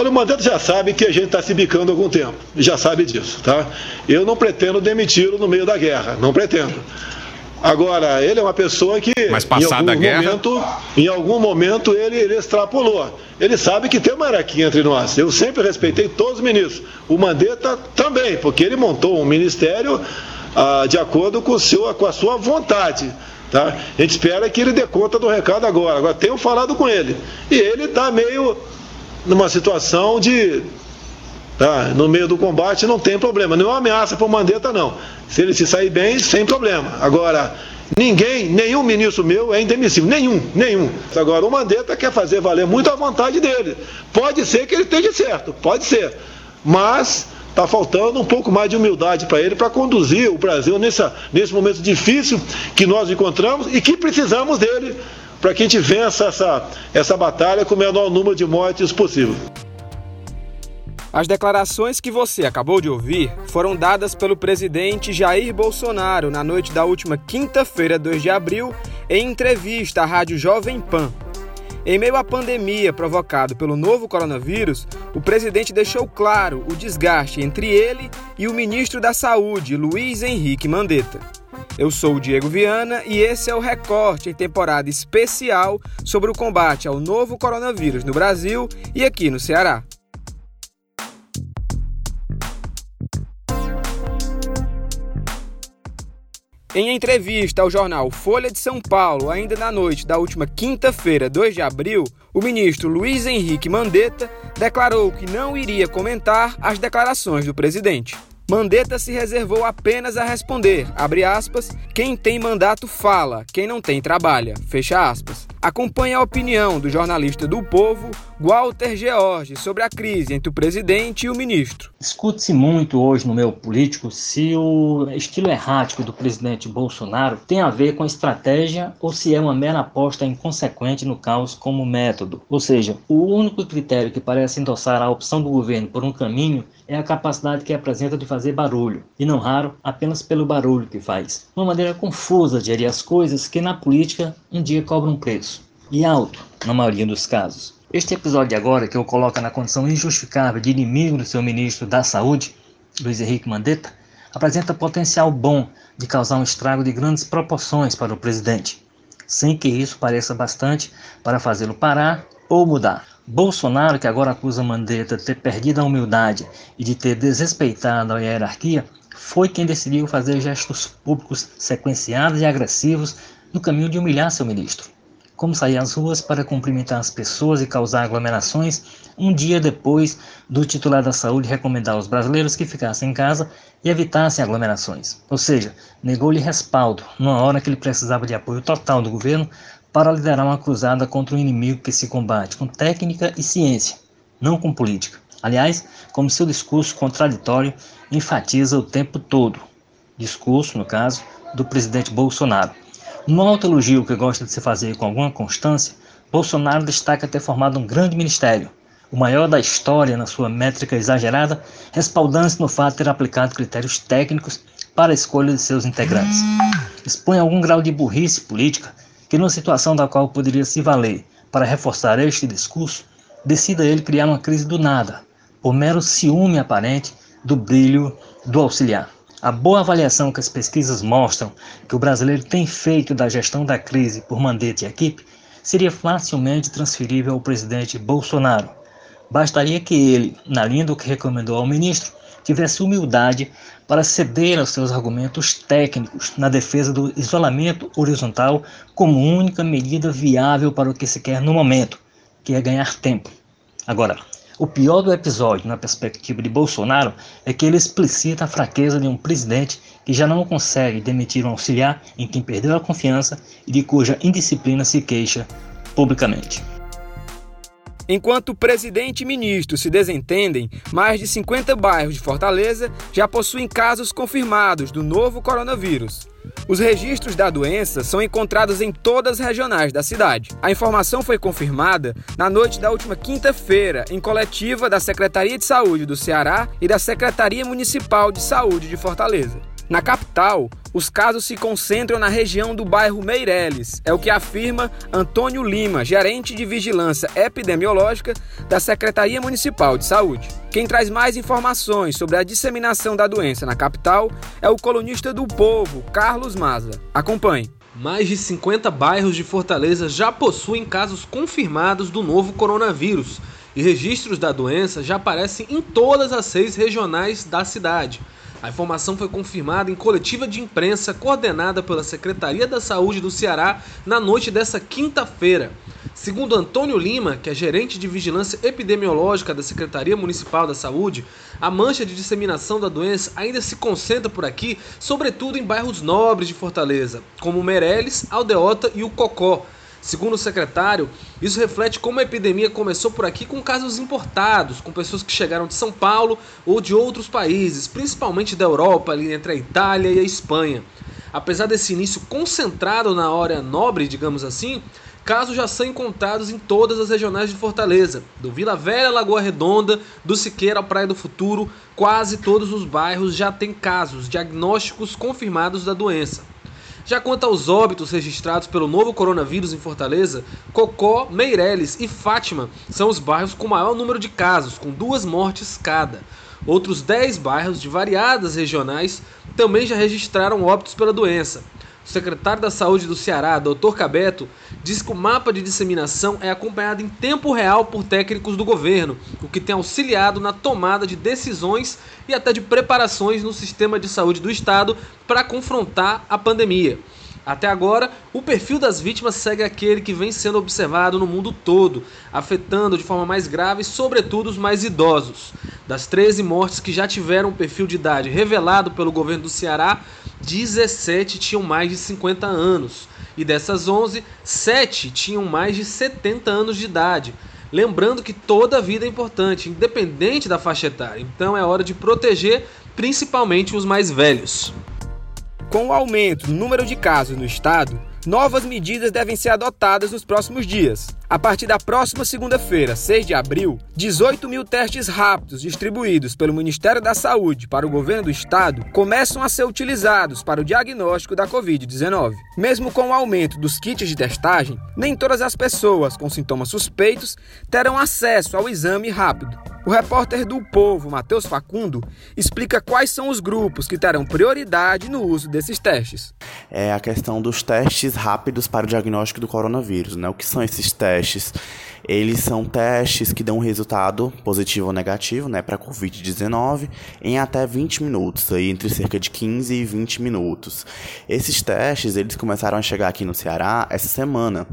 Olha, o Mandetta já sabe que a gente está se bicando há algum tempo, já sabe disso, tá? Eu não pretendo demiti-lo no meio da guerra, não pretendo. Agora, ele é uma pessoa que, Mas passada em algum a guerra... momento, em algum momento ele, ele extrapolou. Ele sabe que tem uma hierarquia entre nós. Eu sempre respeitei todos os ministros. O Mandetta também, porque ele montou um ministério ah, de acordo com, o seu, com a sua vontade. Tá? A gente espera que ele dê conta do recado agora. Agora, tenho falado com ele. E ele está meio numa situação de Tá? No meio do combate não tem problema, não é ameaça para o Mandetta, não. Se ele se sair bem, sem problema. Agora, ninguém, nenhum ministro meu é indemissível, nenhum, nenhum. Agora, o Mandetta quer fazer valer muito a vontade dele. Pode ser que ele esteja certo, pode ser. Mas está faltando um pouco mais de humildade para ele para conduzir o Brasil nessa, nesse momento difícil que nós encontramos e que precisamos dele para que a gente vença essa, essa batalha com o menor número de mortes possível. As declarações que você acabou de ouvir foram dadas pelo presidente Jair Bolsonaro na noite da última quinta-feira, 2 de abril, em entrevista à Rádio Jovem Pan. Em meio à pandemia provocada pelo novo coronavírus, o presidente deixou claro o desgaste entre ele e o ministro da Saúde, Luiz Henrique Mandetta. Eu sou o Diego Viana e esse é o recorte em temporada especial sobre o combate ao novo coronavírus no Brasil e aqui no Ceará. Em entrevista ao jornal Folha de São Paulo, ainda na noite da última quinta-feira, 2 de abril, o ministro Luiz Henrique Mandetta declarou que não iria comentar as declarações do presidente. Mandetta se reservou apenas a responder, aspas, quem tem mandato fala, quem não tem trabalha, fecha aspas. Acompanhe a opinião do jornalista do Povo, Walter George, sobre a crise entre o presidente e o ministro. Discute-se muito hoje no meio político se o estilo errático do presidente Bolsonaro tem a ver com estratégia ou se é uma mera aposta inconsequente no caos como método. Ou seja, o único critério que parece endossar a opção do governo por um caminho é a capacidade que apresenta de fazer barulho, e não raro apenas pelo barulho que faz. Uma maneira confusa de gerir as coisas que na política um dia cobra um preço, e alto na maioria dos casos. Este episódio agora, que o coloca na condição injustificável de inimigo do seu ministro da Saúde, Luiz Henrique Mandetta, apresenta potencial bom de causar um estrago de grandes proporções para o presidente, sem que isso pareça bastante para fazê-lo parar ou mudar. Bolsonaro, que agora acusa Mandetta de ter perdido a humildade e de ter desrespeitado a hierarquia, foi quem decidiu fazer gestos públicos sequenciados e agressivos no caminho de humilhar seu ministro. Como sair às ruas para cumprimentar as pessoas e causar aglomerações, um dia depois do titular da saúde recomendar aos brasileiros que ficassem em casa e evitassem aglomerações. Ou seja, negou-lhe respaldo, numa hora que ele precisava de apoio total do governo para liderar uma cruzada contra um inimigo que se combate com técnica e ciência, não com política. Aliás, como seu discurso contraditório enfatiza o tempo todo. Discurso, no caso, do presidente Bolsonaro. No alto elogio que gosta de se fazer com alguma constância, Bolsonaro destaca ter formado um grande ministério, o maior da história na sua métrica exagerada, respaldando-se no fato de ter aplicado critérios técnicos para a escolha de seus integrantes. Expõe algum grau de burrice política que, numa situação da qual poderia se valer para reforçar este discurso, decida ele criar uma crise do nada, por mero ciúme aparente do brilho do auxiliar. A boa avaliação que as pesquisas mostram que o brasileiro tem feito da gestão da crise por Mandetta e equipe seria facilmente transferível ao presidente Bolsonaro. Bastaria que ele, na linha do que recomendou ao ministro, tivesse humildade para ceder aos seus argumentos técnicos na defesa do isolamento horizontal como única medida viável para o que se quer no momento, que é ganhar tempo. Agora, o pior do episódio, na perspectiva de Bolsonaro, é que ele explicita a fraqueza de um presidente que já não consegue demitir um auxiliar em quem perdeu a confiança e de cuja indisciplina se queixa publicamente. Enquanto presidente e ministro se desentendem, mais de 50 bairros de Fortaleza já possuem casos confirmados do novo coronavírus. Os registros da doença são encontrados em todas as regionais da cidade. A informação foi confirmada na noite da última quinta-feira, em coletiva da Secretaria de Saúde do Ceará e da Secretaria Municipal de Saúde de Fortaleza. Na capital, os casos se concentram na região do bairro Meireles, é o que afirma Antônio Lima, gerente de vigilância epidemiológica da Secretaria Municipal de Saúde. Quem traz mais informações sobre a disseminação da doença na capital é o colunista do Povo, Carlos Maza. Acompanhe. Mais de 50 bairros de Fortaleza já possuem casos confirmados do novo coronavírus e registros da doença já aparecem em todas as seis regionais da cidade. A informação foi confirmada em coletiva de imprensa coordenada pela Secretaria da Saúde do Ceará na noite dessa quinta-feira. Segundo Antônio Lima, que é gerente de vigilância epidemiológica da Secretaria Municipal da Saúde, a mancha de disseminação da doença ainda se concentra por aqui, sobretudo em bairros nobres de Fortaleza, como Meirelles, Aldeota e o Cocó Segundo o secretário, isso reflete como a epidemia começou por aqui com casos importados, com pessoas que chegaram de São Paulo ou de outros países, principalmente da Europa, ali entre a Itália e a Espanha. Apesar desse início concentrado na hora nobre, digamos assim, casos já são encontrados em todas as regionais de Fortaleza, do Vila Velha Lagoa Redonda, do Siqueira à Praia do Futuro, quase todos os bairros já têm casos, diagnósticos confirmados da doença. Já quanto aos óbitos registrados pelo novo coronavírus em Fortaleza, Cocó, Meireles e Fátima são os bairros com maior número de casos, com duas mortes cada. Outros 10 bairros de variadas regionais também já registraram óbitos pela doença. O secretário da Saúde do Ceará, Dr. Cabeto, diz que o mapa de disseminação é acompanhado em tempo real por técnicos do governo, o que tem auxiliado na tomada de decisões e até de preparações no sistema de saúde do estado para confrontar a pandemia. Até agora, o perfil das vítimas segue aquele que vem sendo observado no mundo todo, afetando de forma mais grave, sobretudo, os mais idosos. Das 13 mortes que já tiveram o perfil de idade revelado pelo governo do Ceará, 17 tinham mais de 50 anos. E dessas 11, 7 tinham mais de 70 anos de idade. Lembrando que toda vida é importante, independente da faixa etária. Então é hora de proteger principalmente os mais velhos. Com o aumento do número de casos no estado, novas medidas devem ser adotadas nos próximos dias. A partir da próxima segunda-feira, 6 de abril, 18 mil testes rápidos distribuídos pelo Ministério da Saúde para o governo do estado começam a ser utilizados para o diagnóstico da Covid-19. Mesmo com o aumento dos kits de testagem, nem todas as pessoas com sintomas suspeitos terão acesso ao exame rápido. O repórter do Povo, Matheus Facundo, explica quais são os grupos que terão prioridade no uso desses testes. É a questão dos testes rápidos para o diagnóstico do coronavírus. Né? O que são esses testes? Eles são testes que dão resultado positivo ou negativo né, para Covid-19 em até 20 minutos, aí, entre cerca de 15 e 20 minutos. Esses testes eles começaram a chegar aqui no Ceará essa semana,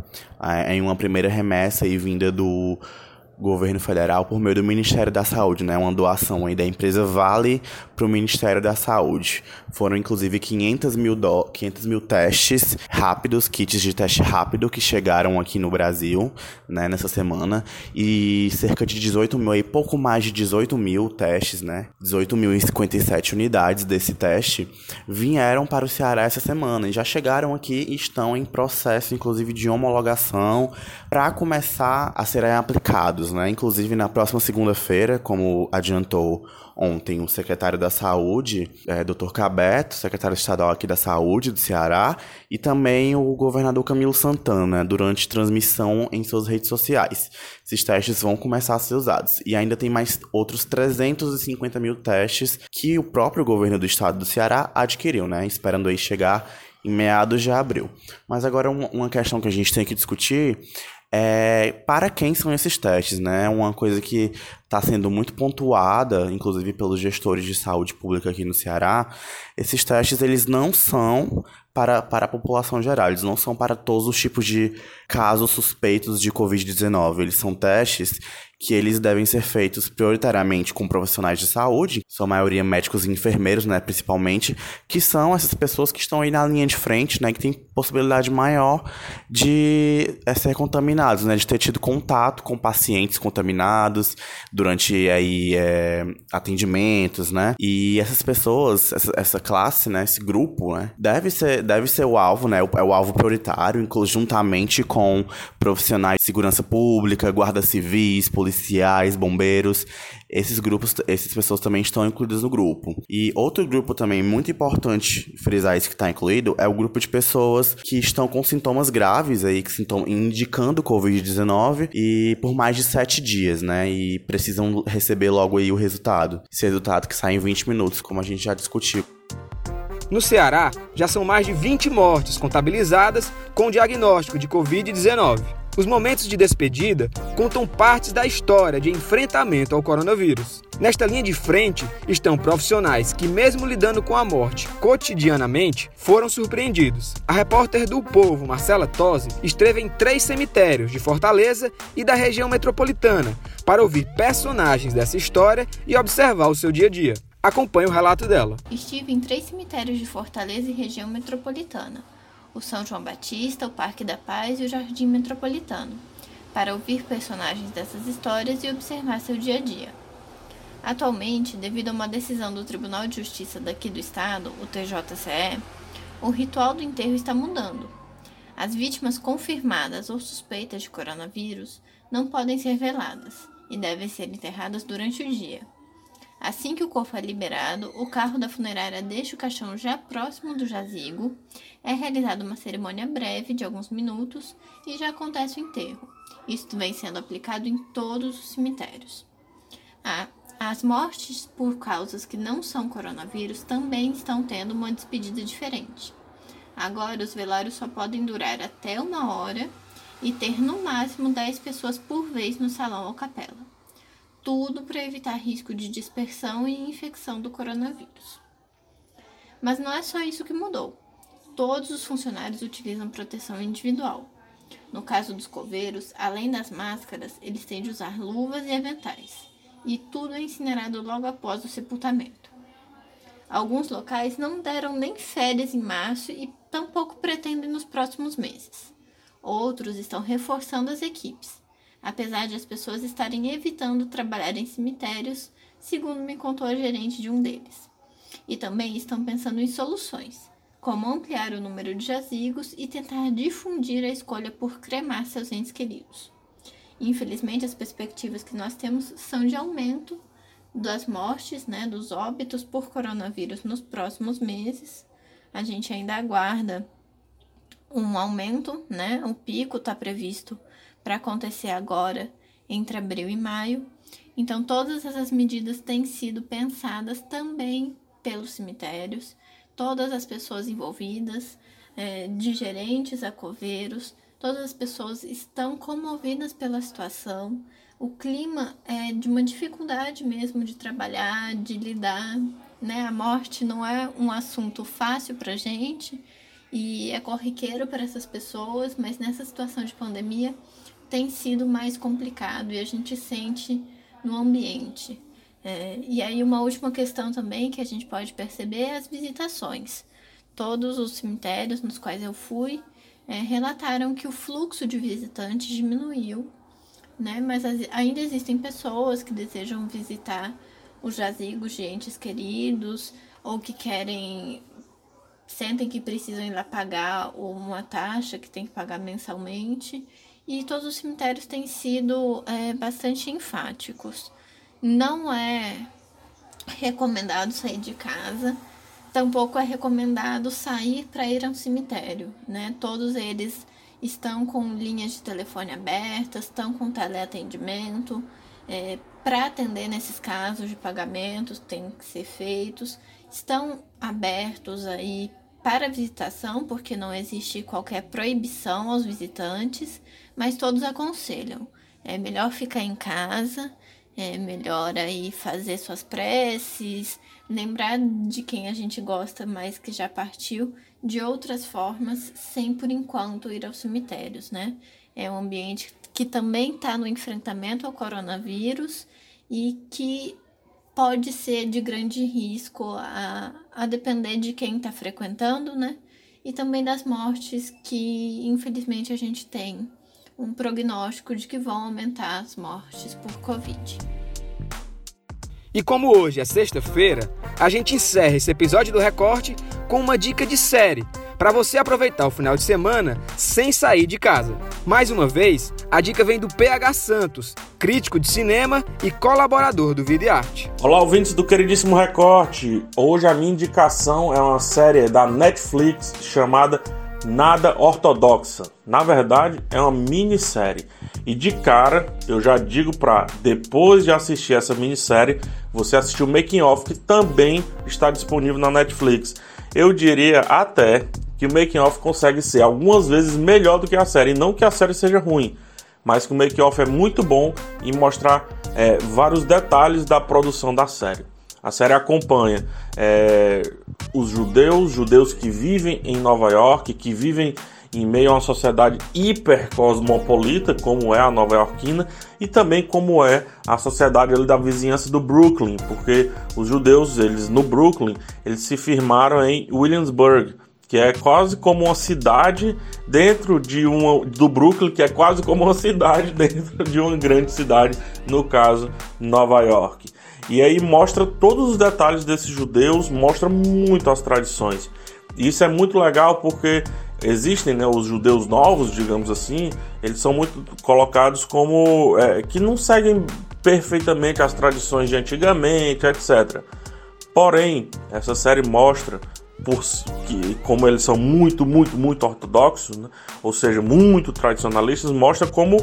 em uma primeira remessa aí vinda do governo federal por meio do Ministério da Saúde, né? Uma doação aí da empresa Vale para o Ministério da Saúde. Foram inclusive 500 mil, do... 500 mil testes rápidos, kits de teste rápido que chegaram aqui no Brasil, né? Nessa semana e cerca de 18 mil, aí pouco mais de 18 mil testes, né? 18.057 unidades desse teste vieram para o Ceará essa semana e já chegaram aqui e estão em processo, inclusive de homologação para começar a serem aplicados né? Inclusive, na próxima segunda-feira, como adiantou ontem o secretário da Saúde, é, Dr. Cabeto, secretário estadual aqui da Saúde do Ceará, e também o governador Camilo Santana, durante transmissão em suas redes sociais. Esses testes vão começar a ser usados. E ainda tem mais outros 350 mil testes que o próprio governo do estado do Ceará adquiriu, né? Esperando aí chegar em meados de abril. Mas agora uma questão que a gente tem que discutir é, para quem são esses testes, né? Uma coisa que está sendo muito pontuada, inclusive pelos gestores de saúde pública aqui no Ceará, esses testes eles não são para, para a população geral, eles não são para todos os tipos de casos suspeitos de Covid-19. Eles são testes que eles devem ser feitos prioritariamente com profissionais de saúde, sua maioria médicos e enfermeiros, né, principalmente, que são essas pessoas que estão aí na linha de frente, né, que tem possibilidade maior de é, ser contaminados, né, de ter tido contato com pacientes contaminados, durante aí é, atendimentos, né? E essas pessoas, essa, essa, classe, né? Esse grupo, né? Deve ser, deve ser o alvo, né? É o alvo prioritário, juntamente com profissionais de segurança pública, guardas civis, policiais, bombeiros. Esses grupos, essas pessoas também estão incluídas no grupo. E outro grupo também muito importante frisar isso que está incluído é o grupo de pessoas que estão com sintomas graves aí, que estão indicando Covid-19 e por mais de sete dias, né? E precisam receber logo aí o resultado. Esse resultado que sai em 20 minutos, como a gente já discutiu. No Ceará, já são mais de 20 mortes contabilizadas com diagnóstico de Covid-19. Os momentos de despedida contam partes da história de enfrentamento ao coronavírus. Nesta linha de frente estão profissionais que, mesmo lidando com a morte cotidianamente, foram surpreendidos. A repórter do Povo, Marcela Tosi, esteve em três cemitérios de Fortaleza e da região metropolitana para ouvir personagens dessa história e observar o seu dia a dia. Acompanhe o relato dela. Estive em três cemitérios de Fortaleza e região metropolitana o São João Batista, o Parque da Paz e o Jardim Metropolitano, para ouvir personagens dessas histórias e observar seu dia a dia. Atualmente, devido a uma decisão do Tribunal de Justiça daqui do estado, o TJCE, o ritual do enterro está mudando. As vítimas confirmadas ou suspeitas de coronavírus não podem ser veladas e devem ser enterradas durante o dia. Assim que o corpo é liberado, o carro da funerária deixa o caixão já próximo do jazigo, é realizada uma cerimônia breve de alguns minutos e já acontece o enterro. Isto vem sendo aplicado em todos os cemitérios. Ah, as mortes por causas que não são coronavírus também estão tendo uma despedida diferente. Agora, os velórios só podem durar até uma hora e ter no máximo 10 pessoas por vez no salão ou capela tudo para evitar risco de dispersão e infecção do coronavírus. Mas não é só isso que mudou. Todos os funcionários utilizam proteção individual. No caso dos coveiros, além das máscaras, eles têm de usar luvas e aventais. E tudo é incinerado logo após o sepultamento. Alguns locais não deram nem férias em março e tampouco pretendem nos próximos meses. Outros estão reforçando as equipes apesar de as pessoas estarem evitando trabalhar em cemitérios, segundo me contou a gerente de um deles. E também estão pensando em soluções, como ampliar o número de jazigos e tentar difundir a escolha por cremar seus entes queridos. Infelizmente, as perspectivas que nós temos são de aumento das mortes, né, dos óbitos por coronavírus nos próximos meses. A gente ainda aguarda um aumento, né? O pico está previsto para acontecer agora entre abril e maio. Então, todas essas medidas têm sido pensadas também pelos cemitérios, todas as pessoas envolvidas, é, de gerentes a coveiros, todas as pessoas estão comovidas pela situação. O clima é de uma dificuldade mesmo de trabalhar, de lidar, né? A morte não é um assunto fácil para gente e é corriqueiro para essas pessoas, mas nessa situação de pandemia tem sido mais complicado e a gente sente no ambiente. É, e aí, uma última questão também que a gente pode perceber é as visitações. Todos os cemitérios nos quais eu fui é, relataram que o fluxo de visitantes diminuiu, né? mas as, ainda existem pessoas que desejam visitar os jazigos de entes queridos ou que querem sentem que precisam ir lá pagar uma taxa que tem que pagar mensalmente e todos os cemitérios têm sido é, bastante enfáticos. Não é recomendado sair de casa, tampouco é recomendado sair para ir a um cemitério, né? Todos eles estão com linhas de telefone abertas, estão com teleatendimento, é, para atender nesses casos de pagamentos tem que ser feitos, estão abertos aí para visitação, porque não existe qualquer proibição aos visitantes, mas todos aconselham. É melhor ficar em casa, é melhor aí fazer suas preces, lembrar de quem a gente gosta mais que já partiu, de outras formas, sem por enquanto ir aos cemitérios, né? É um ambiente que também está no enfrentamento ao coronavírus e que pode ser de grande risco a, a depender de quem está frequentando, né? E também das mortes que infelizmente a gente tem um prognóstico de que vão aumentar as mortes por Covid. E como hoje é sexta-feira, a gente encerra esse episódio do Recorte com uma dica de série para você aproveitar o final de semana sem sair de casa. Mais uma vez, a dica vem do PH Santos, crítico de cinema e colaborador do Vida e Arte. Olá, ouvintes do queridíssimo Recorte. Hoje a minha indicação é uma série da Netflix chamada Nada Ortodoxa. Na verdade, é uma minissérie. E de cara, eu já digo para depois de assistir essa minissérie, você assistir o Making Off que também está disponível na Netflix. Eu diria até que o making off consegue ser algumas vezes melhor do que a série. Não que a série seja ruim, mas que o making off é muito bom em mostrar é, vários detalhes da produção da série. A série acompanha é, os judeus, judeus que vivem em Nova York, que vivem em meio a uma sociedade hiper cosmopolita, como é a nova iorquina, e também como é a sociedade ali da vizinhança do Brooklyn, porque os judeus, eles no Brooklyn, eles se firmaram em Williamsburg, que é quase como uma cidade dentro de uma do Brooklyn, que é quase como uma cidade dentro de uma grande cidade, no caso Nova York. E aí mostra todos os detalhes desses judeus, mostra muito as tradições. E isso é muito legal porque existem né, os judeus novos, digamos assim, eles são muito colocados como é, que não seguem perfeitamente as tradições de antigamente, etc. Porém, essa série mostra por que, como eles são muito, muito, muito ortodoxos, né? ou seja, muito tradicionalistas, mostra como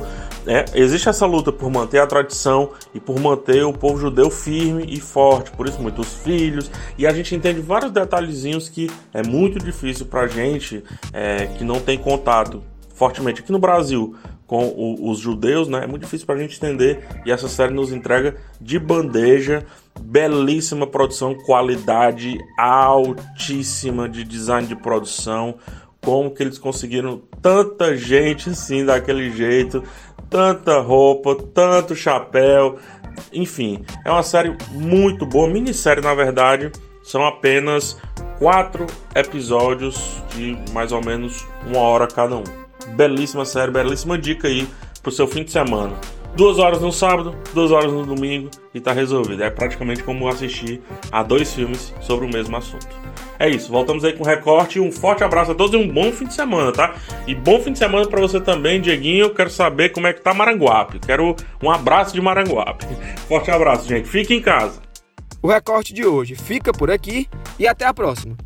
é, existe essa luta por manter a tradição e por manter o povo judeu firme e forte. Por isso, muitos filhos. E a gente entende vários detalhezinhos que é muito difícil para gente é, que não tem contato fortemente aqui no Brasil com o, os judeus, né? É muito difícil para a gente entender e essa série nos entrega de bandeja belíssima produção, qualidade altíssima de design de produção. Como que eles conseguiram tanta gente assim daquele jeito, tanta roupa, tanto chapéu, enfim, é uma série muito boa, minissérie na verdade, são apenas quatro episódios de mais ou menos uma hora cada um. Belíssima série, belíssima dica aí pro seu fim de semana. Duas horas no sábado, duas horas no domingo e tá resolvido. É praticamente como assistir a dois filmes sobre o mesmo assunto. É isso, voltamos aí com o recorte. Um forte abraço a todos e um bom fim de semana, tá? E bom fim de semana para você também, Dieguinho. Quero saber como é que tá Maranguape. Quero um abraço de Maranguape. Forte abraço, gente. Fique em casa. O recorte de hoje fica por aqui e até a próxima.